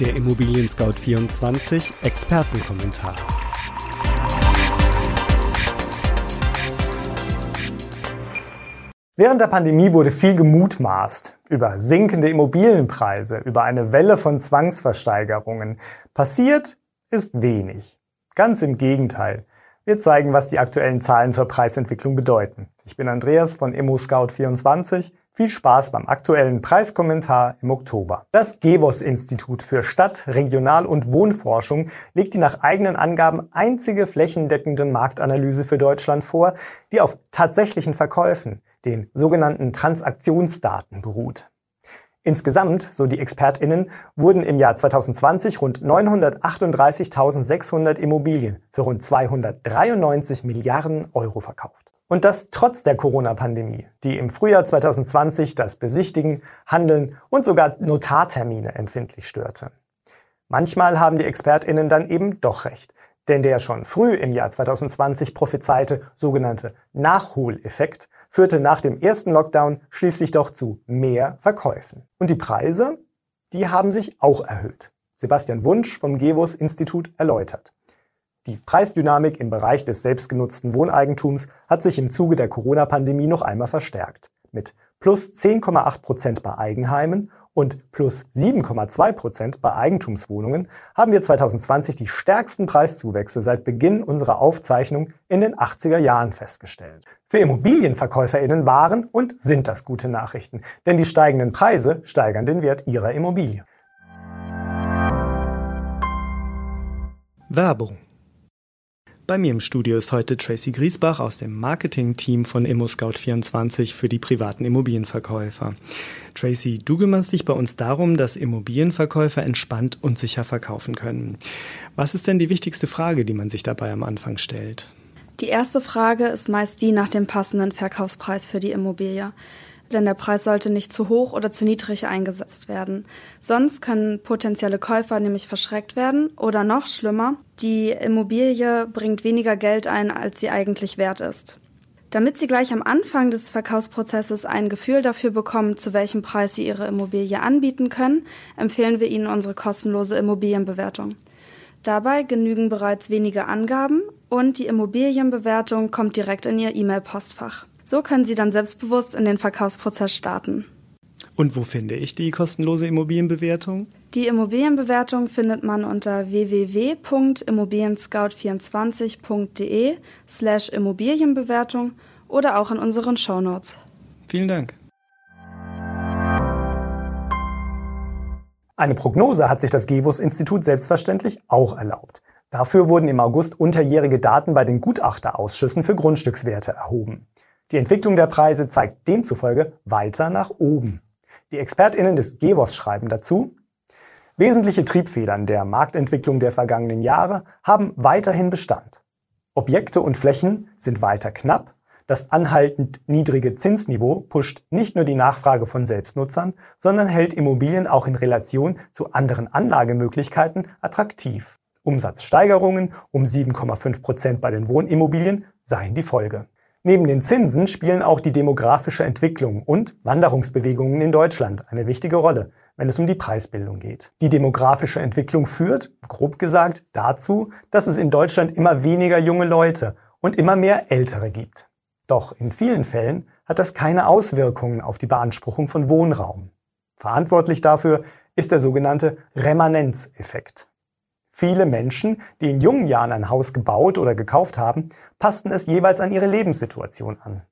Der Immobilien Scout 24 Expertenkommentar. Während der Pandemie wurde viel gemutmaßt über sinkende Immobilienpreise, über eine Welle von Zwangsversteigerungen. Passiert ist wenig. Ganz im Gegenteil. Wir zeigen, was die aktuellen Zahlen zur Preisentwicklung bedeuten. Ich bin Andreas von ImmoScout24. Viel Spaß beim aktuellen Preiskommentar im Oktober. Das GEWOS-Institut für Stadt-, Regional- und Wohnforschung legt die nach eigenen Angaben einzige flächendeckende Marktanalyse für Deutschland vor, die auf tatsächlichen Verkäufen, den sogenannten Transaktionsdaten, beruht. Insgesamt, so die ExpertInnen, wurden im Jahr 2020 rund 938.600 Immobilien für rund 293 Milliarden Euro verkauft. Und das trotz der Corona-Pandemie, die im Frühjahr 2020 das Besichtigen, Handeln und sogar Notartermine empfindlich störte. Manchmal haben die ExpertInnen dann eben doch recht. Denn der schon früh im Jahr 2020 prophezeite sogenannte Nachholeffekt führte nach dem ersten Lockdown schließlich doch zu mehr Verkäufen. Und die Preise, die haben sich auch erhöht. Sebastian Wunsch vom Gewus Institut erläutert. Die Preisdynamik im Bereich des selbstgenutzten Wohneigentums hat sich im Zuge der Corona-Pandemie noch einmal verstärkt. Mit plus 10,8 Prozent bei Eigenheimen und plus 7,2 Prozent bei Eigentumswohnungen haben wir 2020 die stärksten Preiszuwächse seit Beginn unserer Aufzeichnung in den 80er Jahren festgestellt. Für Immobilienverkäuferinnen waren und sind das gute Nachrichten, denn die steigenden Preise steigern den Wert ihrer Immobilie. Werbung bei mir im Studio ist heute Tracy Griesbach aus dem Marketing-Team von ImmoScout24 für die privaten Immobilienverkäufer. Tracy, du kümmerst dich bei uns darum, dass Immobilienverkäufer entspannt und sicher verkaufen können. Was ist denn die wichtigste Frage, die man sich dabei am Anfang stellt? Die erste Frage ist meist die nach dem passenden Verkaufspreis für die Immobilie denn der Preis sollte nicht zu hoch oder zu niedrig eingesetzt werden. Sonst können potenzielle Käufer nämlich verschreckt werden oder noch schlimmer, die Immobilie bringt weniger Geld ein, als sie eigentlich wert ist. Damit Sie gleich am Anfang des Verkaufsprozesses ein Gefühl dafür bekommen, zu welchem Preis Sie Ihre Immobilie anbieten können, empfehlen wir Ihnen unsere kostenlose Immobilienbewertung. Dabei genügen bereits wenige Angaben und die Immobilienbewertung kommt direkt in Ihr E-Mail-Postfach. So können Sie dann selbstbewusst in den Verkaufsprozess starten. Und wo finde ich die kostenlose Immobilienbewertung? Die Immobilienbewertung findet man unter www.immobilienscout24.de slash Immobilienbewertung oder auch in unseren Shownotes. Vielen Dank. Eine Prognose hat sich das GEWUS-Institut selbstverständlich auch erlaubt. Dafür wurden im August unterjährige Daten bei den Gutachterausschüssen für Grundstückswerte erhoben. Die Entwicklung der Preise zeigt demzufolge weiter nach oben. Die ExpertInnen des GEWOS schreiben dazu, Wesentliche Triebfedern der Marktentwicklung der vergangenen Jahre haben weiterhin Bestand. Objekte und Flächen sind weiter knapp, das anhaltend niedrige Zinsniveau pusht nicht nur die Nachfrage von Selbstnutzern, sondern hält Immobilien auch in Relation zu anderen Anlagemöglichkeiten attraktiv. Umsatzsteigerungen um 7,5 Prozent bei den Wohnimmobilien seien die Folge. Neben den Zinsen spielen auch die demografische Entwicklung und Wanderungsbewegungen in Deutschland eine wichtige Rolle, wenn es um die Preisbildung geht. Die demografische Entwicklung führt, grob gesagt, dazu, dass es in Deutschland immer weniger junge Leute und immer mehr Ältere gibt. Doch in vielen Fällen hat das keine Auswirkungen auf die Beanspruchung von Wohnraum. Verantwortlich dafür ist der sogenannte Remanenzeffekt. Viele Menschen, die in jungen Jahren ein Haus gebaut oder gekauft haben, passten es jeweils an ihre Lebenssituation an.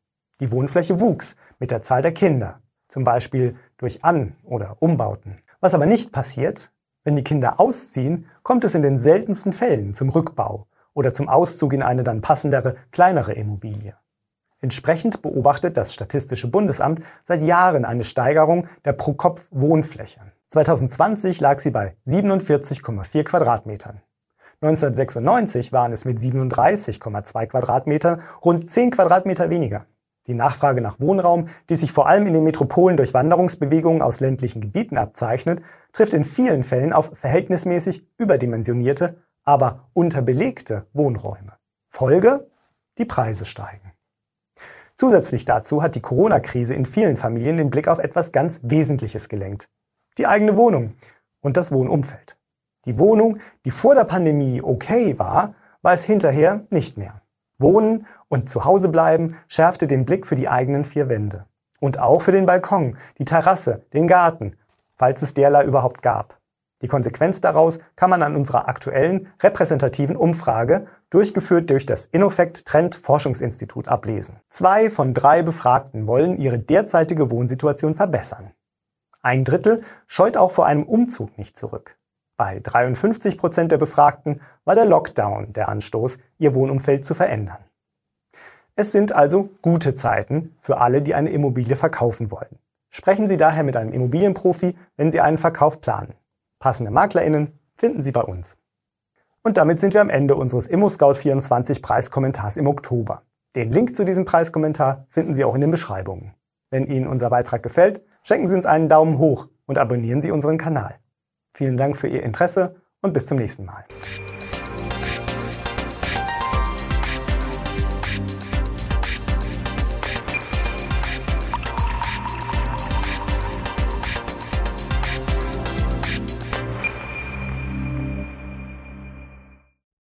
Die Wohnfläche wuchs mit der Zahl der Kinder, zum Beispiel durch An- oder Umbauten. Was aber nicht passiert, wenn die Kinder ausziehen, kommt es in den seltensten Fällen zum Rückbau oder zum Auszug in eine dann passendere, kleinere Immobilie. Entsprechend beobachtet das Statistische Bundesamt seit Jahren eine Steigerung der Pro-Kopf-Wohnfläche. 2020 lag sie bei 47,4 Quadratmetern. 1996 waren es mit 37,2 Quadratmetern rund 10 Quadratmeter weniger. Die Nachfrage nach Wohnraum, die sich vor allem in den Metropolen durch Wanderungsbewegungen aus ländlichen Gebieten abzeichnet, trifft in vielen Fällen auf verhältnismäßig überdimensionierte, aber unterbelegte Wohnräume. Folge? Die Preise steigen. Zusätzlich dazu hat die Corona-Krise in vielen Familien den Blick auf etwas ganz Wesentliches gelenkt, die eigene Wohnung und das Wohnumfeld. Die Wohnung, die vor der Pandemie okay war, war es hinterher nicht mehr. Wohnen und zu Hause bleiben schärfte den Blick für die eigenen vier Wände. Und auch für den Balkon, die Terrasse, den Garten, falls es derlei überhaupt gab. Die Konsequenz daraus kann man an unserer aktuellen repräsentativen Umfrage, durchgeführt durch das Innofect Trend Forschungsinstitut, ablesen. Zwei von drei Befragten wollen ihre derzeitige Wohnsituation verbessern. Ein Drittel scheut auch vor einem Umzug nicht zurück. Bei 53 Prozent der Befragten war der Lockdown der Anstoß, ihr Wohnumfeld zu verändern. Es sind also gute Zeiten für alle, die eine Immobilie verkaufen wollen. Sprechen Sie daher mit einem Immobilienprofi, wenn Sie einen Verkauf planen. Passende MaklerInnen finden Sie bei uns. Und damit sind wir am Ende unseres ImmoScout24 Preiskommentars im Oktober. Den Link zu diesem Preiskommentar finden Sie auch in den Beschreibungen. Wenn Ihnen unser Beitrag gefällt, schenken Sie uns einen Daumen hoch und abonnieren Sie unseren Kanal. Vielen Dank für Ihr Interesse und bis zum nächsten Mal.